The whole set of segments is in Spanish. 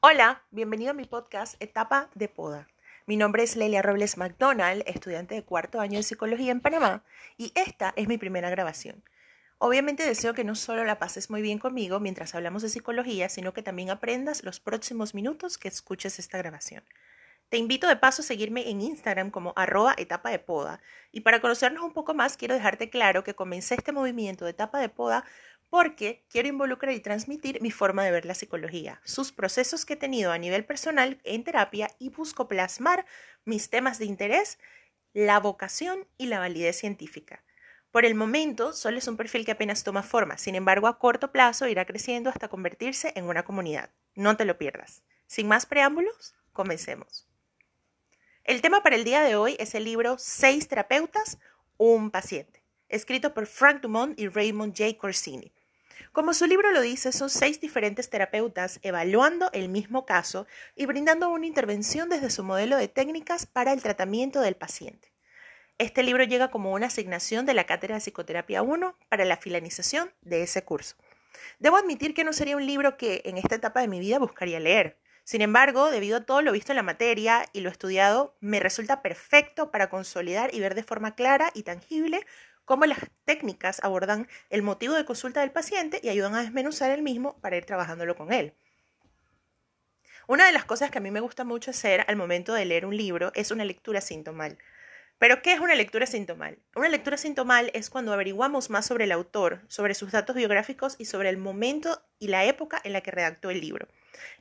Hola, bienvenido a mi podcast Etapa de Poda. Mi nombre es Lelia Robles McDonald, estudiante de cuarto año de psicología en Panamá, y esta es mi primera grabación. Obviamente deseo que no solo la pases muy bien conmigo mientras hablamos de psicología, sino que también aprendas los próximos minutos que escuches esta grabación. Te invito de paso a seguirme en Instagram como arroba etapa de poda. Y para conocernos un poco más, quiero dejarte claro que comencé este movimiento de etapa de poda porque quiero involucrar y transmitir mi forma de ver la psicología, sus procesos que he tenido a nivel personal en terapia y busco plasmar mis temas de interés, la vocación y la validez científica. Por el momento, solo es un perfil que apenas toma forma, sin embargo, a corto plazo irá creciendo hasta convertirse en una comunidad. No te lo pierdas. Sin más preámbulos, comencemos. El tema para el día de hoy es el libro Seis terapeutas, un paciente, escrito por Frank Dumont y Raymond J. Corsini. Como su libro lo dice, son seis diferentes terapeutas evaluando el mismo caso y brindando una intervención desde su modelo de técnicas para el tratamiento del paciente. Este libro llega como una asignación de la Cátedra de Psicoterapia 1 para la finalización de ese curso. Debo admitir que no sería un libro que en esta etapa de mi vida buscaría leer. Sin embargo, debido a todo lo visto en la materia y lo estudiado, me resulta perfecto para consolidar y ver de forma clara y tangible cómo las técnicas abordan el motivo de consulta del paciente y ayudan a desmenuzar el mismo para ir trabajándolo con él. Una de las cosas que a mí me gusta mucho hacer al momento de leer un libro es una lectura sintomal. Pero, ¿qué es una lectura sintomal? Una lectura sintomal es cuando averiguamos más sobre el autor, sobre sus datos biográficos y sobre el momento y la época en la que redactó el libro.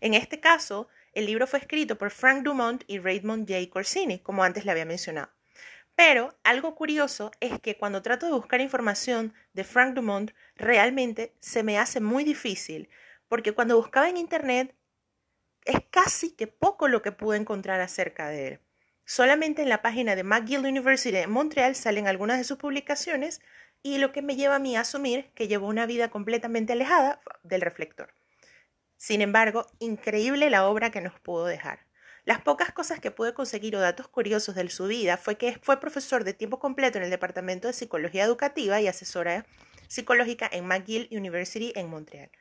En este caso, el libro fue escrito por Frank Dumont y Raymond J. Corsini, como antes le había mencionado. Pero algo curioso es que cuando trato de buscar información de Frank Dumont, realmente se me hace muy difícil, porque cuando buscaba en Internet es casi que poco lo que pude encontrar acerca de él. Solamente en la página de McGill University de Montreal salen algunas de sus publicaciones y lo que me lleva a mí a asumir que llevó una vida completamente alejada del reflector. Sin embargo, increíble la obra que nos pudo dejar. Las pocas cosas que pude conseguir o datos curiosos de su vida fue que fue profesor de tiempo completo en el Departamento de Psicología Educativa y asesora psicológica en McGill University en Montreal.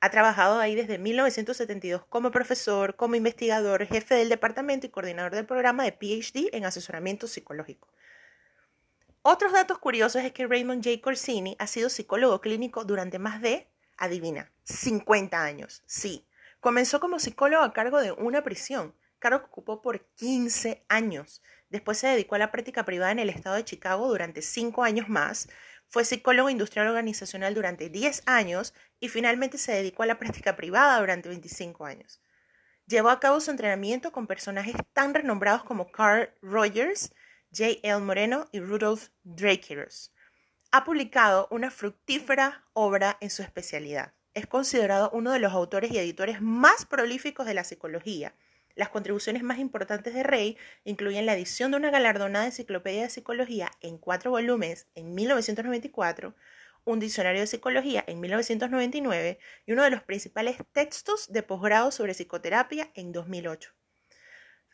Ha trabajado ahí desde 1972 como profesor, como investigador, jefe del departamento y coordinador del programa de PhD en asesoramiento psicológico. Otros datos curiosos es que Raymond J. Corsini ha sido psicólogo clínico durante más de Adivina, 50 años. Sí, comenzó como psicólogo a cargo de una prisión, cargo ocupó por 15 años. Después se dedicó a la práctica privada en el estado de Chicago durante 5 años más. Fue psicólogo industrial organizacional durante 10 años y finalmente se dedicó a la práctica privada durante 25 años. Llevó a cabo su entrenamiento con personajes tan renombrados como Carl Rogers, J. L. Moreno y Rudolf Drakeros ha publicado una fructífera obra en su especialidad. Es considerado uno de los autores y editores más prolíficos de la psicología. Las contribuciones más importantes de Rey incluyen la edición de una galardonada enciclopedia de psicología en cuatro volúmenes en 1994, un diccionario de psicología en 1999 y uno de los principales textos de posgrado sobre psicoterapia en 2008,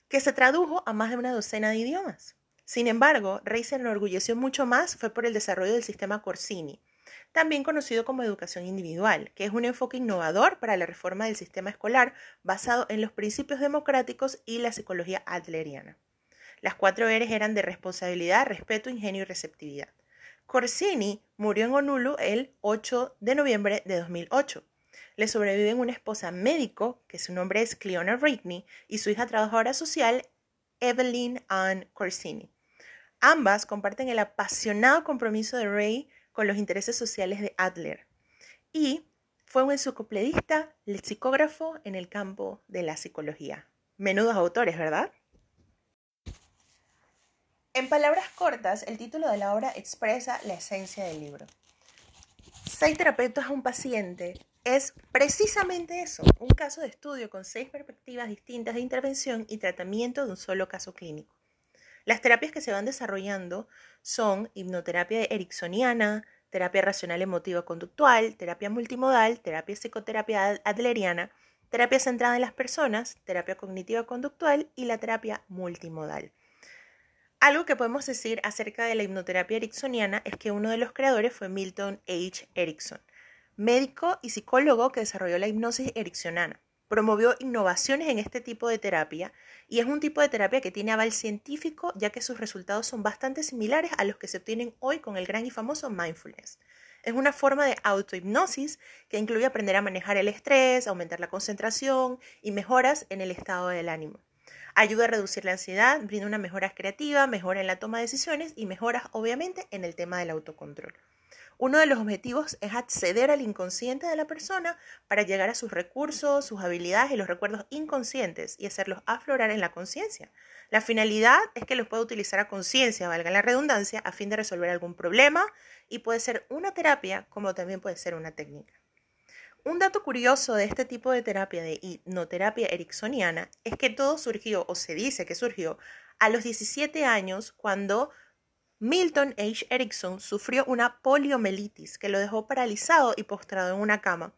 que se tradujo a más de una docena de idiomas. Sin embargo, Rey se enorgulleció mucho más fue por el desarrollo del sistema Corsini, también conocido como educación individual, que es un enfoque innovador para la reforma del sistema escolar basado en los principios democráticos y la psicología adleriana. Las cuatro eres eran de responsabilidad, respeto, ingenio y receptividad. Corsini murió en Honolulu el 8 de noviembre de 2008. Le sobreviven una esposa médico, que su nombre es Cleona Rigney, y su hija trabajadora social, Evelyn Ann Corsini. Ambas comparten el apasionado compromiso de Ray con los intereses sociales de Adler y fue un enciclopedista lexicógrafo en el campo de la psicología. Menudos autores, ¿verdad? En palabras cortas, el título de la obra expresa la esencia del libro. Seis terapeutas a un paciente es precisamente eso, un caso de estudio con seis perspectivas distintas de intervención y tratamiento de un solo caso clínico. Las terapias que se van desarrollando son hipnoterapia ericksoniana, terapia racional emotiva conductual, terapia multimodal, terapia psicoterapia adleriana, terapia centrada en las personas, terapia cognitiva conductual y la terapia multimodal. Algo que podemos decir acerca de la hipnoterapia ericksoniana es que uno de los creadores fue Milton H. Erickson, médico y psicólogo que desarrolló la hipnosis ericksoniana. Promovió innovaciones en este tipo de terapia y es un tipo de terapia que tiene aval científico ya que sus resultados son bastante similares a los que se obtienen hoy con el gran y famoso mindfulness. Es una forma de autohipnosis que incluye aprender a manejar el estrés, aumentar la concentración y mejoras en el estado del ánimo. Ayuda a reducir la ansiedad, brinda una mejora creativa, mejora en la toma de decisiones y mejoras obviamente en el tema del autocontrol. Uno de los objetivos es acceder al inconsciente de la persona para llegar a sus recursos, sus habilidades y los recuerdos inconscientes y hacerlos aflorar en la conciencia. La finalidad es que los pueda utilizar a conciencia, valga la redundancia, a fin de resolver algún problema y puede ser una terapia como también puede ser una técnica. Un dato curioso de este tipo de terapia de hipnoterapia ericksoniana es que todo surgió, o se dice que surgió, a los 17 años cuando Milton H. Erickson sufrió una poliomielitis que lo dejó paralizado y postrado en una cama.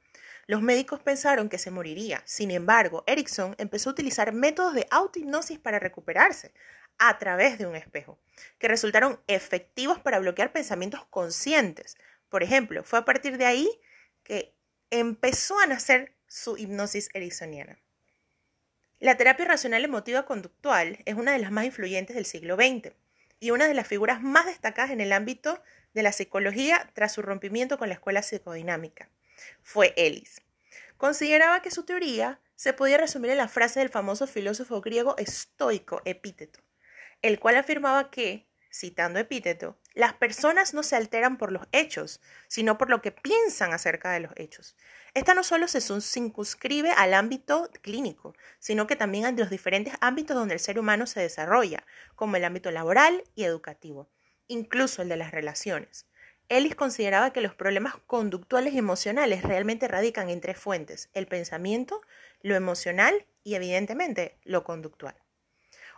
Los médicos pensaron que se moriría. Sin embargo, Erickson empezó a utilizar métodos de autohipnosis para recuperarse a través de un espejo, que resultaron efectivos para bloquear pensamientos conscientes. Por ejemplo, fue a partir de ahí que empezó a nacer su hipnosis ericksoniana. La terapia racional emotiva conductual es una de las más influyentes del siglo XX y una de las figuras más destacadas en el ámbito de la psicología tras su rompimiento con la escuela psicodinámica. Fue Ellis. Consideraba que su teoría se podía resumir en la frase del famoso filósofo griego estoico Epíteto, el cual afirmaba que, citando Epíteto, las personas no se alteran por los hechos, sino por lo que piensan acerca de los hechos. Esta no solo se circunscribe al ámbito clínico, sino que también a los diferentes ámbitos donde el ser humano se desarrolla, como el ámbito laboral y educativo, incluso el de las relaciones. Ellis consideraba que los problemas conductuales y emocionales realmente radican en tres fuentes, el pensamiento, lo emocional y evidentemente lo conductual.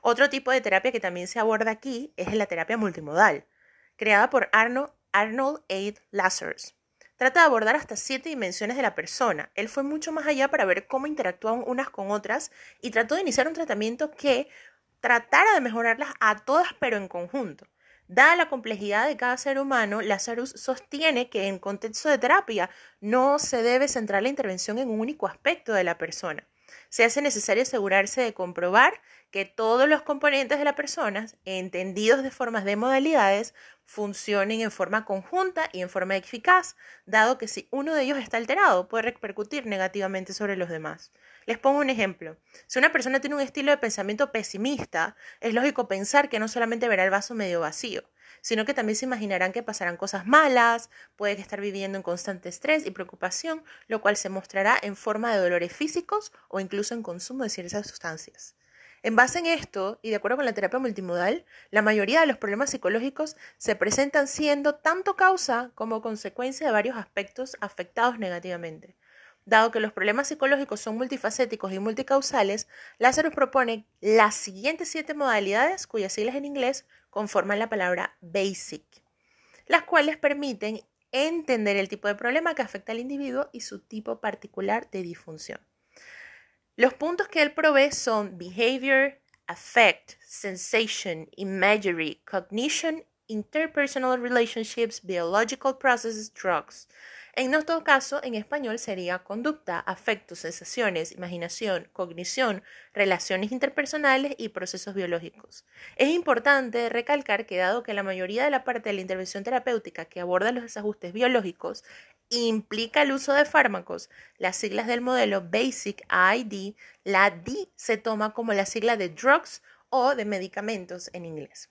Otro tipo de terapia que también se aborda aquí es la terapia multimodal, creada por Arnold, Arnold. Lazarus. Trata de abordar hasta siete dimensiones de la persona. Él fue mucho más allá para ver cómo interactúan unas con otras y trató de iniciar un tratamiento que tratara de mejorarlas a todas pero en conjunto. Dada la complejidad de cada ser humano, Lazarus sostiene que en contexto de terapia no se debe centrar la intervención en un único aspecto de la persona. Se hace necesario asegurarse de comprobar que todos los componentes de la persona, entendidos de formas de modalidades, funcionen en forma conjunta y en forma eficaz, dado que si uno de ellos está alterado puede repercutir negativamente sobre los demás. Les pongo un ejemplo. Si una persona tiene un estilo de pensamiento pesimista, es lógico pensar que no solamente verá el vaso medio vacío, sino que también se imaginarán que pasarán cosas malas, puede estar viviendo en constante estrés y preocupación, lo cual se mostrará en forma de dolores físicos o incluso en consumo de ciertas sustancias. En base en esto, y de acuerdo con la terapia multimodal, la mayoría de los problemas psicológicos se presentan siendo tanto causa como consecuencia de varios aspectos afectados negativamente. Dado que los problemas psicológicos son multifacéticos y multicausales, Lázaro propone las siguientes siete modalidades, cuyas siglas en inglés conforman la palabra BASIC, las cuales permiten entender el tipo de problema que afecta al individuo y su tipo particular de disfunción. Los puntos que él provee son behavior, affect, sensation, imagery, cognition, interpersonal relationships, biological processes, drugs. En nuestro caso, en español sería conducta, afectos, sensaciones, imaginación, cognición, relaciones interpersonales y procesos biológicos. Es importante recalcar que dado que la mayoría de la parte de la intervención terapéutica que aborda los desajustes biológicos implica el uso de fármacos, las siglas del modelo Basic ID, la D se toma como la sigla de drugs o de medicamentos en inglés.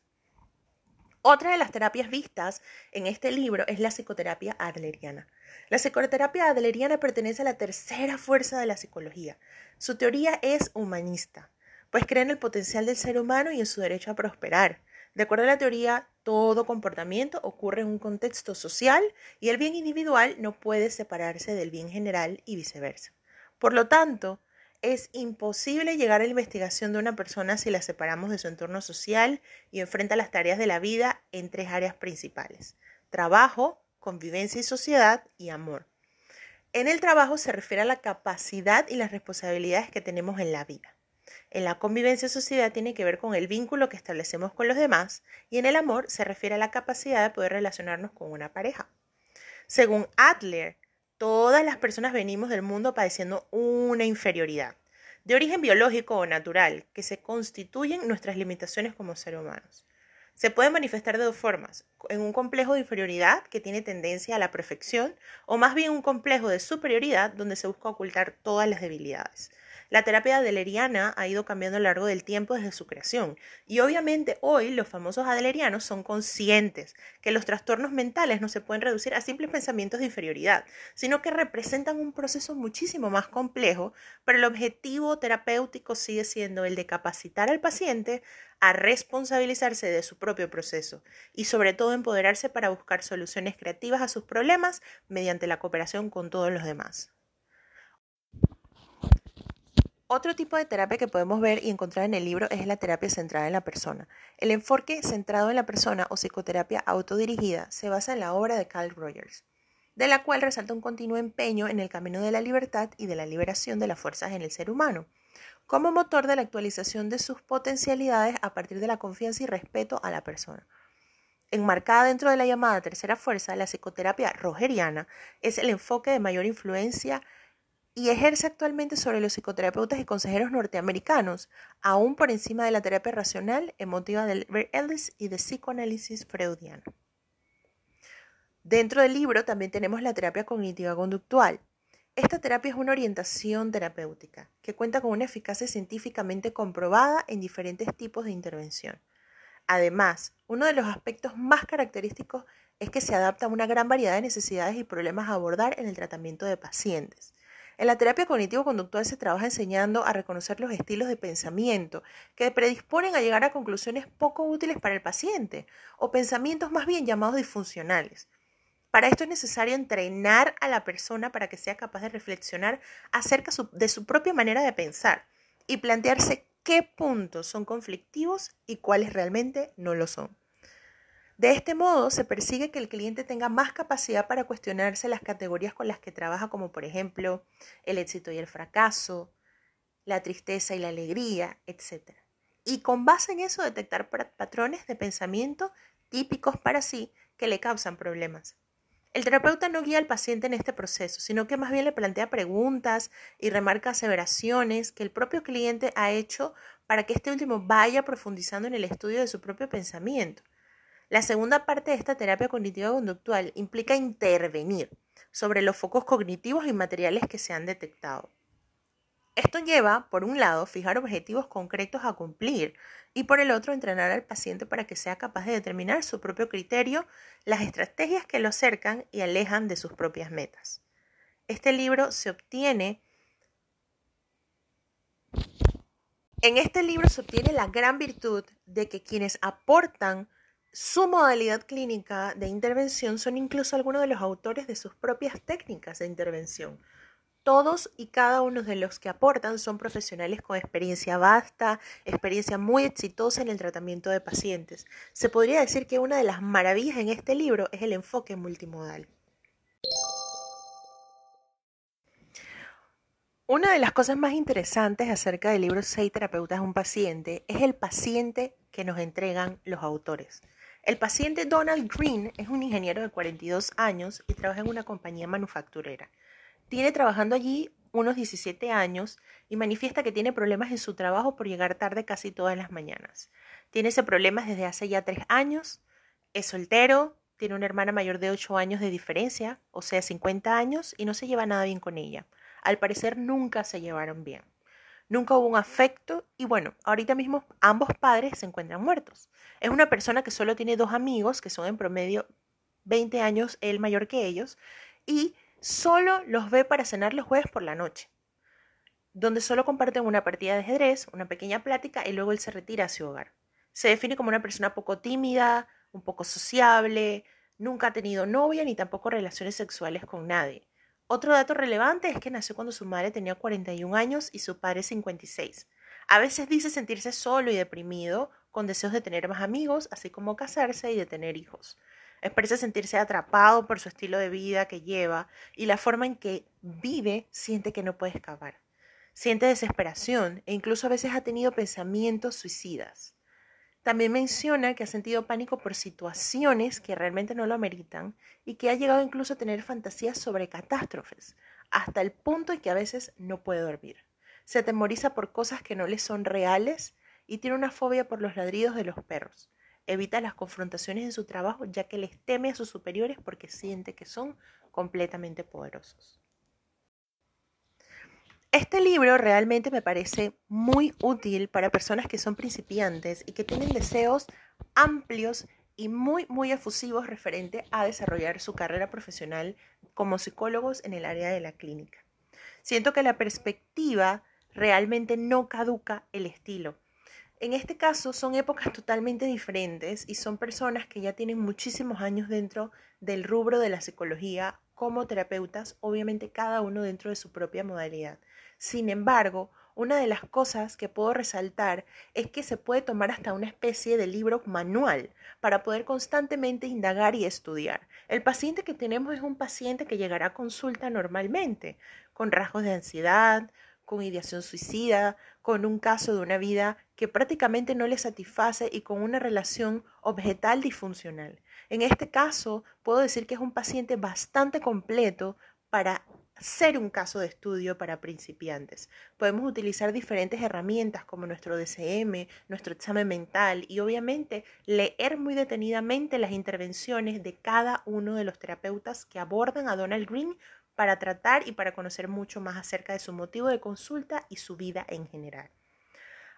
Otra de las terapias vistas en este libro es la psicoterapia adleriana. La psicoterapia adleriana pertenece a la tercera fuerza de la psicología. Su teoría es humanista, pues cree en el potencial del ser humano y en su derecho a prosperar. De acuerdo a la teoría, todo comportamiento ocurre en un contexto social y el bien individual no puede separarse del bien general y viceversa. Por lo tanto, es imposible llegar a la investigación de una persona si la separamos de su entorno social y enfrenta las tareas de la vida en tres áreas principales. Trabajo, convivencia y sociedad y amor. En el trabajo se refiere a la capacidad y las responsabilidades que tenemos en la vida. En la convivencia sociedad tiene que ver con el vínculo que establecemos con los demás y en el amor se refiere a la capacidad de poder relacionarnos con una pareja. Según Adler, Todas las personas venimos del mundo padeciendo una inferioridad, de origen biológico o natural, que se constituyen nuestras limitaciones como seres humanos. Se puede manifestar de dos formas, en un complejo de inferioridad que tiene tendencia a la perfección o más bien un complejo de superioridad donde se busca ocultar todas las debilidades. La terapia adeleriana ha ido cambiando a lo largo del tiempo desde su creación y obviamente hoy los famosos adelerianos son conscientes que los trastornos mentales no se pueden reducir a simples pensamientos de inferioridad, sino que representan un proceso muchísimo más complejo, pero el objetivo terapéutico sigue siendo el de capacitar al paciente a responsabilizarse de su propio proceso y sobre todo empoderarse para buscar soluciones creativas a sus problemas mediante la cooperación con todos los demás. Otro tipo de terapia que podemos ver y encontrar en el libro es la terapia centrada en la persona. El enfoque centrado en la persona o psicoterapia autodirigida se basa en la obra de Carl Rogers, de la cual resalta un continuo empeño en el camino de la libertad y de la liberación de las fuerzas en el ser humano, como motor de la actualización de sus potencialidades a partir de la confianza y respeto a la persona. Enmarcada dentro de la llamada tercera fuerza, la psicoterapia rogeriana es el enfoque de mayor influencia y ejerce actualmente sobre los psicoterapeutas y consejeros norteamericanos, aún por encima de la terapia racional, emotiva del Ellis y de psicoanálisis freudiano. Dentro del libro también tenemos la terapia cognitiva conductual. Esta terapia es una orientación terapéutica que cuenta con una eficacia científicamente comprobada en diferentes tipos de intervención. Además, uno de los aspectos más característicos es que se adapta a una gran variedad de necesidades y problemas a abordar en el tratamiento de pacientes. En la terapia cognitivo-conductual se trabaja enseñando a reconocer los estilos de pensamiento que predisponen a llegar a conclusiones poco útiles para el paciente o pensamientos más bien llamados disfuncionales. Para esto es necesario entrenar a la persona para que sea capaz de reflexionar acerca de su propia manera de pensar y plantearse qué puntos son conflictivos y cuáles realmente no lo son. De este modo, se persigue que el cliente tenga más capacidad para cuestionarse las categorías con las que trabaja, como por ejemplo el éxito y el fracaso, la tristeza y la alegría, etc. Y con base en eso detectar patrones de pensamiento típicos para sí que le causan problemas. El terapeuta no guía al paciente en este proceso, sino que más bien le plantea preguntas y remarca aseveraciones que el propio cliente ha hecho para que este último vaya profundizando en el estudio de su propio pensamiento. La segunda parte de esta terapia cognitiva conductual implica intervenir sobre los focos cognitivos y materiales que se han detectado. Esto lleva, por un lado, fijar objetivos concretos a cumplir y por el otro, entrenar al paciente para que sea capaz de determinar su propio criterio, las estrategias que lo acercan y alejan de sus propias metas. Este libro se obtiene en este libro se obtiene la gran virtud de que quienes aportan su modalidad clínica de intervención son incluso algunos de los autores de sus propias técnicas de intervención. Todos y cada uno de los que aportan son profesionales con experiencia vasta, experiencia muy exitosa en el tratamiento de pacientes. Se podría decir que una de las maravillas en este libro es el enfoque multimodal. Una de las cosas más interesantes acerca del libro Seis terapeutas de un paciente es el paciente que nos entregan los autores. El paciente Donald Green es un ingeniero de 42 años y trabaja en una compañía manufacturera. Tiene trabajando allí unos 17 años y manifiesta que tiene problemas en su trabajo por llegar tarde casi todas las mañanas. Tiene ese problema desde hace ya tres años, es soltero, tiene una hermana mayor de 8 años de diferencia, o sea, 50 años, y no se lleva nada bien con ella. Al parecer nunca se llevaron bien. Nunca hubo un afecto y bueno, ahorita mismo ambos padres se encuentran muertos. Es una persona que solo tiene dos amigos, que son en promedio 20 años él mayor que ellos, y solo los ve para cenar los jueves por la noche, donde solo comparten una partida de ajedrez, una pequeña plática y luego él se retira a su hogar. Se define como una persona poco tímida, un poco sociable, nunca ha tenido novia ni tampoco relaciones sexuales con nadie. Otro dato relevante es que nació cuando su madre tenía 41 años y su padre 56. A veces dice sentirse solo y deprimido, con deseos de tener más amigos, así como casarse y de tener hijos. Expresa sentirse atrapado por su estilo de vida que lleva y la forma en que vive siente que no puede escapar. Siente desesperación e incluso a veces ha tenido pensamientos suicidas. También menciona que ha sentido pánico por situaciones que realmente no lo ameritan y que ha llegado incluso a tener fantasías sobre catástrofes, hasta el punto en que a veces no puede dormir. Se atemoriza por cosas que no le son reales y tiene una fobia por los ladridos de los perros. Evita las confrontaciones en su trabajo ya que les teme a sus superiores porque siente que son completamente poderosos. Este libro realmente me parece muy útil para personas que son principiantes y que tienen deseos amplios y muy, muy efusivos referente a desarrollar su carrera profesional como psicólogos en el área de la clínica. Siento que la perspectiva realmente no caduca el estilo. En este caso son épocas totalmente diferentes y son personas que ya tienen muchísimos años dentro del rubro de la psicología como terapeutas, obviamente cada uno dentro de su propia modalidad. Sin embargo, una de las cosas que puedo resaltar es que se puede tomar hasta una especie de libro manual para poder constantemente indagar y estudiar. El paciente que tenemos es un paciente que llegará a consulta normalmente, con rasgos de ansiedad, con ideación suicida, con un caso de una vida que prácticamente no le satisface y con una relación objetal disfuncional. En este caso, puedo decir que es un paciente bastante completo para ser un caso de estudio para principiantes. Podemos utilizar diferentes herramientas como nuestro DCM, nuestro examen mental y obviamente leer muy detenidamente las intervenciones de cada uno de los terapeutas que abordan a Donald Green para tratar y para conocer mucho más acerca de su motivo de consulta y su vida en general.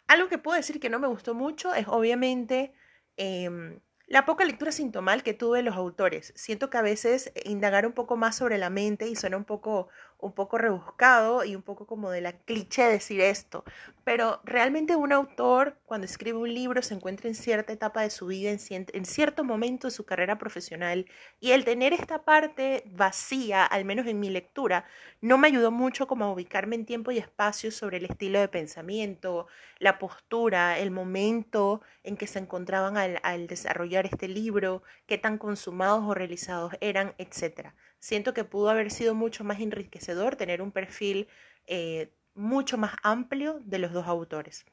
Algo que puedo decir que no me gustó mucho es obviamente em, la poca lectura sintomal que tuve los autores. Siento que a veces indagar un poco más sobre la mente y suena un poco, un poco rebuscado y un poco como de la cliché decir esto. Pero realmente un autor cuando escribe un libro se encuentra en cierta etapa de su vida, en, cierto momento de su carrera profesional. Y el tener esta parte vacía, al menos en mi lectura, no me ayudó mucho como a ubicarme en tiempo y espacio sobre el estilo de pensamiento, la postura, el momento en que se encontraban al, al desarrollar este libro, qué tan consumados o realizados eran, etc. Siento que pudo haber sido mucho más enriquecedor tener un perfil eh, mucho más amplio de los dos autores.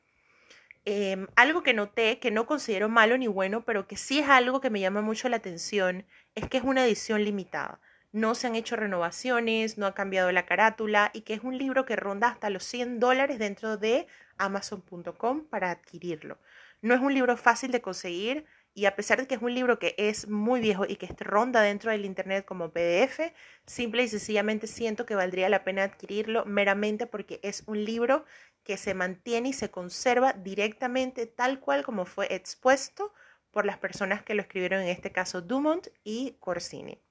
Em, algo que noté, que no considero malo ni bueno, pero que sí es algo que me llama mucho la atención, es que es una edición limitada. No se han hecho renovaciones, no ha cambiado la carátula y que es un libro que ronda hasta los 100 dólares dentro de amazon.com para adquirirlo. No es un libro fácil de conseguir, y a pesar de que es un libro que es muy viejo y que ronda dentro del Internet como PDF, simple y sencillamente siento que valdría la pena adquirirlo meramente porque es un libro que se mantiene y se conserva directamente tal cual como fue expuesto por las personas que lo escribieron, en este caso Dumont y Corsini.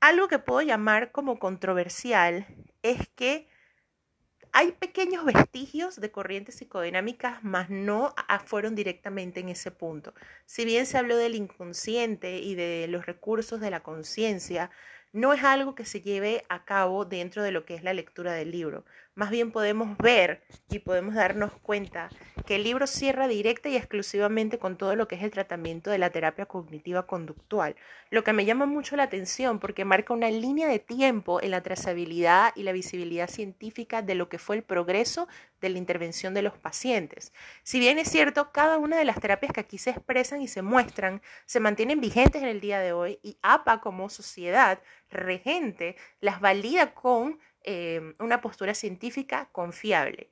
Algo que puedo llamar como controversial es que hay pequeños vestigios de corrientes psicodinámicas, mas no fueron directamente en ese punto. Si bien se habló del inconsciente y de los recursos de la conciencia, no es algo que se lleve a cabo dentro de lo que es la lectura del libro. Más bien podemos ver y podemos darnos cuenta que el libro cierra directa y exclusivamente con todo lo que es el tratamiento de la terapia cognitiva conductual, lo que me llama mucho la atención porque marca una línea de tiempo en la trazabilidad y la visibilidad científica de lo que fue el progreso de la intervención de los pacientes. Si bien es cierto, cada una de las terapias que aquí se expresan y se muestran se mantienen vigentes en el día de hoy y APA como sociedad regente las valida con eh, una postura científica confiable.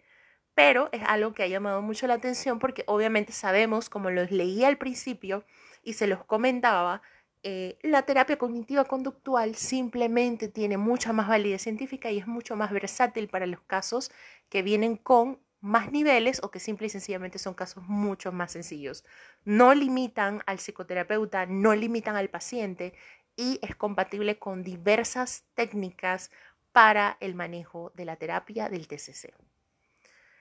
Pero es algo que ha llamado mucho la atención porque obviamente sabemos, como los leí al principio y se los comentaba, eh, la terapia cognitiva conductual simplemente tiene mucha más validez científica y es mucho más versátil para los casos que vienen con más niveles o que simple y sencillamente son casos mucho más sencillos. No limitan al psicoterapeuta, no limitan al paciente y es compatible con diversas técnicas para el manejo de la terapia del TCC.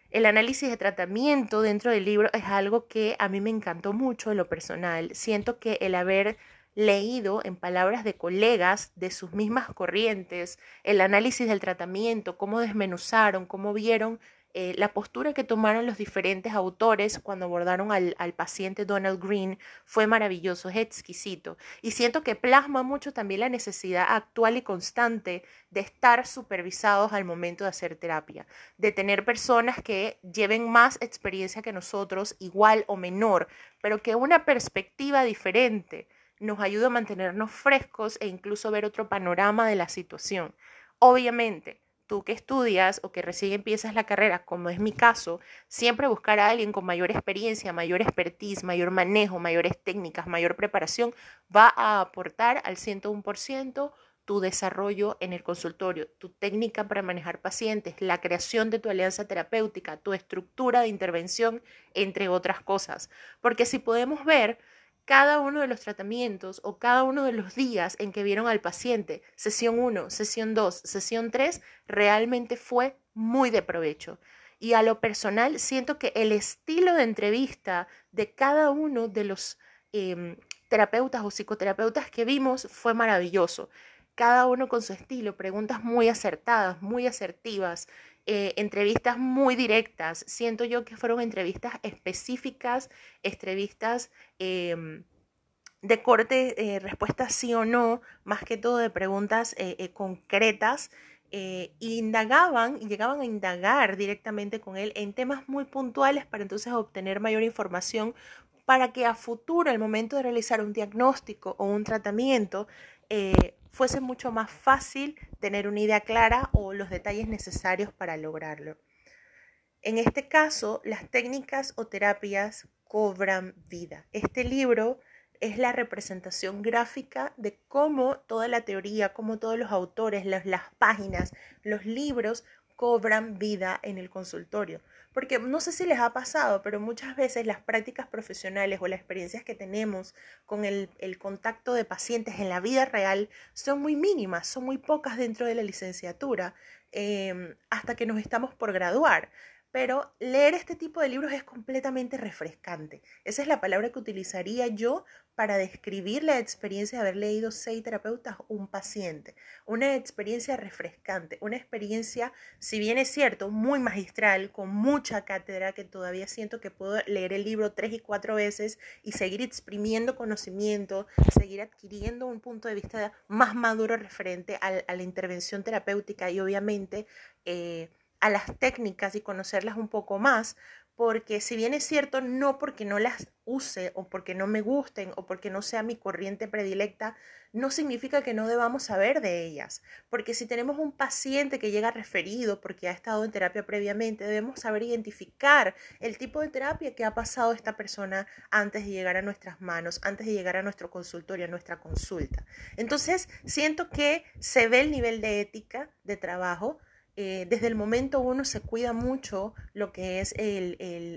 El análisis de tratamiento dentro del libro es algo que a mí me encantó mucho en lo personal. Siento que el haber leído en palabras de colegas de sus mismas corrientes el análisis del tratamiento, cómo desmenuzaron, cómo vieron eh, la postura que tomaron los diferentes autores cuando abordaron al, al, paciente Donald Green fue maravilloso, es exquisito. Y siento que plasma mucho también la necesidad actual y constante de estar supervisados al momento de hacer terapia, de tener personas que lleven más experiencia que nosotros, igual o menor, pero que una perspectiva diferente nos ayude a mantenernos frescos e incluso ver otro panorama de la situación. Obviamente, tú que estudias o que recién empiezas la carrera, como es mi caso, siempre buscar a alguien con mayor experiencia, mayor expertise, mayor manejo, mayores técnicas, mayor preparación, va a aportar al 101% tu desarrollo en el consultorio, tu técnica para manejar pacientes, la creación de tu alianza terapéutica, tu estructura de intervención, entre otras cosas. Porque si podemos ver, cada uno de los tratamientos o cada uno de los días en que vieron al paciente, sesión 1, sesión 2, sesión 3, realmente fue muy de provecho. Y a lo personal siento que el estilo de entrevista de cada uno de los em, terapeutas o psicoterapeutas que vimos fue maravilloso. Cada uno con su estilo, preguntas muy acertadas, muy asertivas, eh, entrevistas muy directas. Siento yo que fueron entrevistas específicas, entrevistas em, de corte, eh, respuestas sí o no, más que todo de preguntas eh, concretas. indagaban y llegaban a indagar directamente con él en temas muy puntuales para entonces obtener mayor información para que a futuro, al momento de realizar un diagnóstico o un tratamiento, fuese mucho más fácil tener una idea clara o los detalles necesarios para lograrlo. En este caso, las técnicas o terapias cobran vida. Este libro es la representación gráfica de cómo toda la teoría, cómo todos los autores, las, las páginas, los libros cobran vida en el consultorio. Porque no sé si les ha pasado, pero muchas veces las prácticas profesionales o las experiencias que tenemos con el, contacto de pacientes en la vida real son muy mínimas, son muy pocas dentro de la licenciatura, em, hasta que nos estamos por graduar. Pero leer este tipo de libros es completamente refrescante. Esa es la palabra que utilizaría yo para describir la experiencia de haber leído seis terapeutas un paciente. Una experiencia refrescante, una experiencia, si bien es cierto, muy magistral, con mucha cátedra, que todavía siento que puedo leer el libro tres y cuatro veces y seguir exprimiendo conocimiento, seguir adquiriendo un punto de vista más maduro referente a, la intervención terapéutica y obviamente... Eh, a las técnicas y conocerlas un poco más, porque si bien es cierto, no porque no las use o porque no me gusten o porque no sea mi corriente predilecta, no significa que no debamos saber de ellas. Porque si tenemos un paciente que llega referido porque ha estado en terapia previamente, debemos saber identificar el tipo de terapia que ha pasado esta persona antes de llegar a nuestras manos, antes de llegar a nuestro consultorio, a nuestra consulta. Entonces, siento que se ve el nivel de ética de trabajo eh, desde el momento uno se cuida mucho lo que es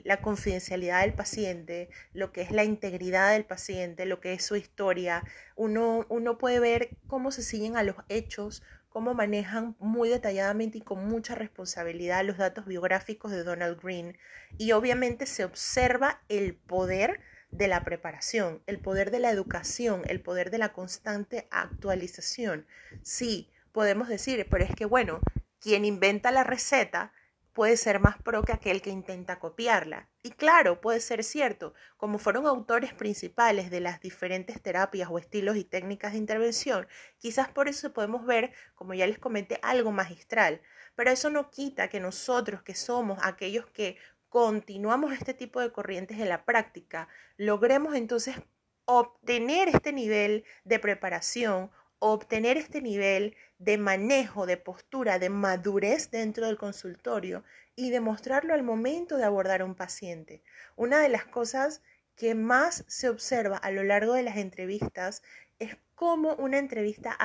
la confidencialidad del paciente, lo que es la integridad del paciente, lo que es su historia. Uno, uno puede ver cómo se siguen a los hechos, cómo manejan muy detalladamente y con mucha responsabilidad los datos biográficos de Donald Green. Y obviamente se observa el poder de la preparación, el poder de la educación, el poder de la constante actualización. Sí, podemos decir, pero es que bueno, quien inventa la receta puede ser más pro que aquel que intenta copiarla. Y claro, puede ser cierto, como fueron autores principales de las diferentes terapias o estilos y técnicas de intervención, quizás por eso podemos ver, como ya les comenté, algo magistral. Pero eso no quita que nosotros, que somos aquellos que continuamos este tipo de corrientes en la práctica, logremos entonces obtener este nivel de preparación obtener este nivel de manejo, de postura, de madurez dentro del consultorio y demostrarlo al momento de abordar a un paciente. Una de las cosas que más se observa a lo largo de las entrevistas es cómo una entrevista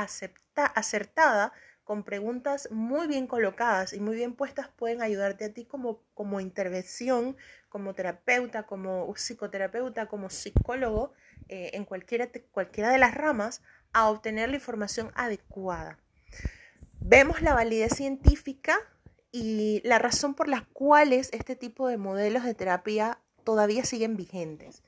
acertada con preguntas muy bien colocadas y muy bien puestas pueden ayudarte a ti como, como intervención, como terapeuta, como psicoterapeuta, como psicólogo, eh, en cualquiera, cualquiera de las ramas, a obtener la información adecuada. Vemos la validez científica y la razón por la cual este tipo de modelos de terapia todavía siguen vigentes.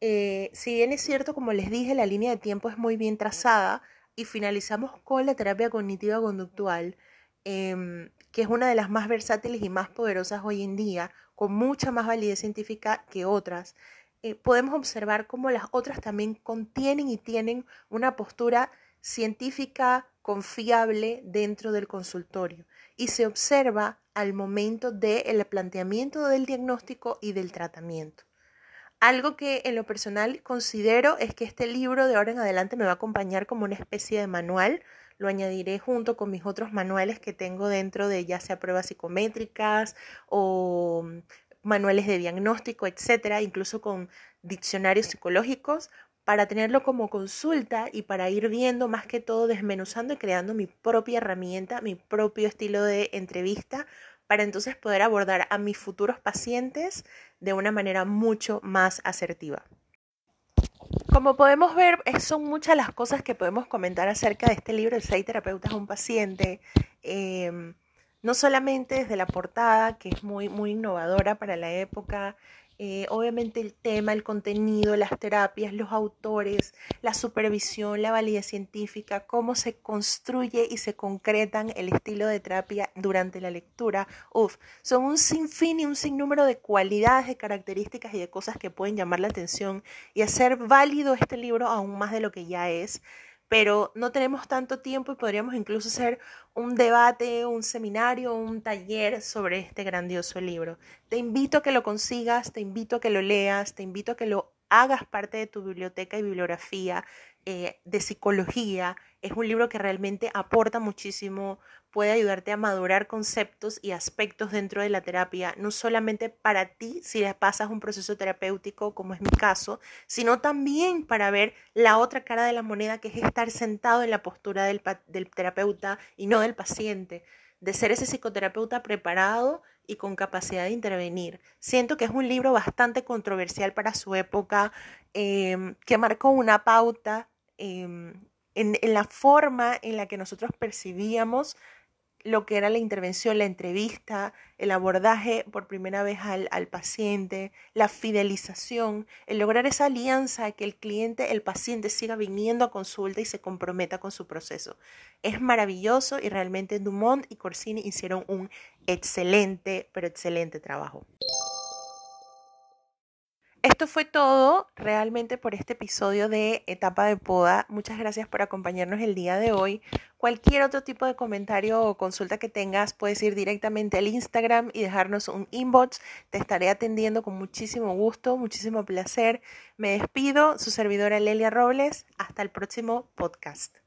Eh, si bien es cierto, como les dije, la línea de tiempo es muy bien trazada y finalizamos con la terapia cognitiva conductual, em, que es una de las más versátiles y más poderosas hoy en día, con mucha más validez científica que otras, eh, podemos observar cómo las otras también contienen y tienen una postura científica confiable dentro del consultorio y se observa al momento del planteamiento del diagnóstico y del tratamiento. Algo que en lo personal considero es que este libro de ahora en adelante me va a acompañar como una especie de manual. Lo añadiré junto con mis otros manuales que tengo dentro de ya sea pruebas psicométricas o manuales de diagnóstico, etcétera, incluso con diccionarios psicológicos, para tenerlo como consulta y para ir viendo más que todo desmenuzando y creando mi propia herramienta, mi propio estilo de entrevista, para entonces poder abordar a mis futuros pacientes de una manera mucho más asertiva. Como podemos ver, son muchas las cosas que podemos comentar acerca de este libro, de seis terapeutas a un paciente. Em, no solamente desde la portada, que es muy, muy innovadora para la época, eh, obviamente el tema, el contenido, las terapias, los autores, la supervisión, la validez científica, cómo se construye y se concretan el estilo de terapia durante la lectura. Uf, son un sinfín y un sinnúmero de cualidades, de características y de cosas que pueden llamar la atención y hacer válido este libro aún más de lo que ya es pero no tenemos tanto tiempo y podríamos incluso hacer un debate, un seminario, un taller sobre este grandioso libro. Te invito a que lo consigas, te invito a que lo leas, te invito a que lo hagas parte de tu biblioteca y bibliografía eh, de psicología. Es un libro que realmente aporta muchísimo, puede ayudarte a madurar conceptos y aspectos dentro de la terapia, no solamente para ti si le pasas un proceso terapéutico, como es mi caso, sino también para ver la otra cara de la moneda, que es estar sentado en la postura del, terapeuta y no del paciente, de ser ese psicoterapeuta preparado y con capacidad de intervenir. Siento que es un libro bastante controversial para su época, em, que marcó una pauta em, en, en, la forma en la que nosotros percibíamos lo que era la intervención, la entrevista, el abordaje por primera vez al, al, paciente, la fidelización, el lograr esa alianza, que el cliente, el paciente siga viniendo a consulta y se comprometa con su proceso. Es maravilloso y realmente Dumont y Corsini hicieron un excelente, pero excelente trabajo. Esto fue todo realmente por este episodio de Etapa de Poda. Muchas gracias por acompañarnos el día de hoy. Cualquier otro tipo de comentario o consulta que tengas, puedes ir directamente al Instagram y dejarnos un inbox. Te estaré atendiendo con muchísimo gusto, muchísimo placer. Me despido, su servidora Lelia Robles. Hasta el próximo podcast.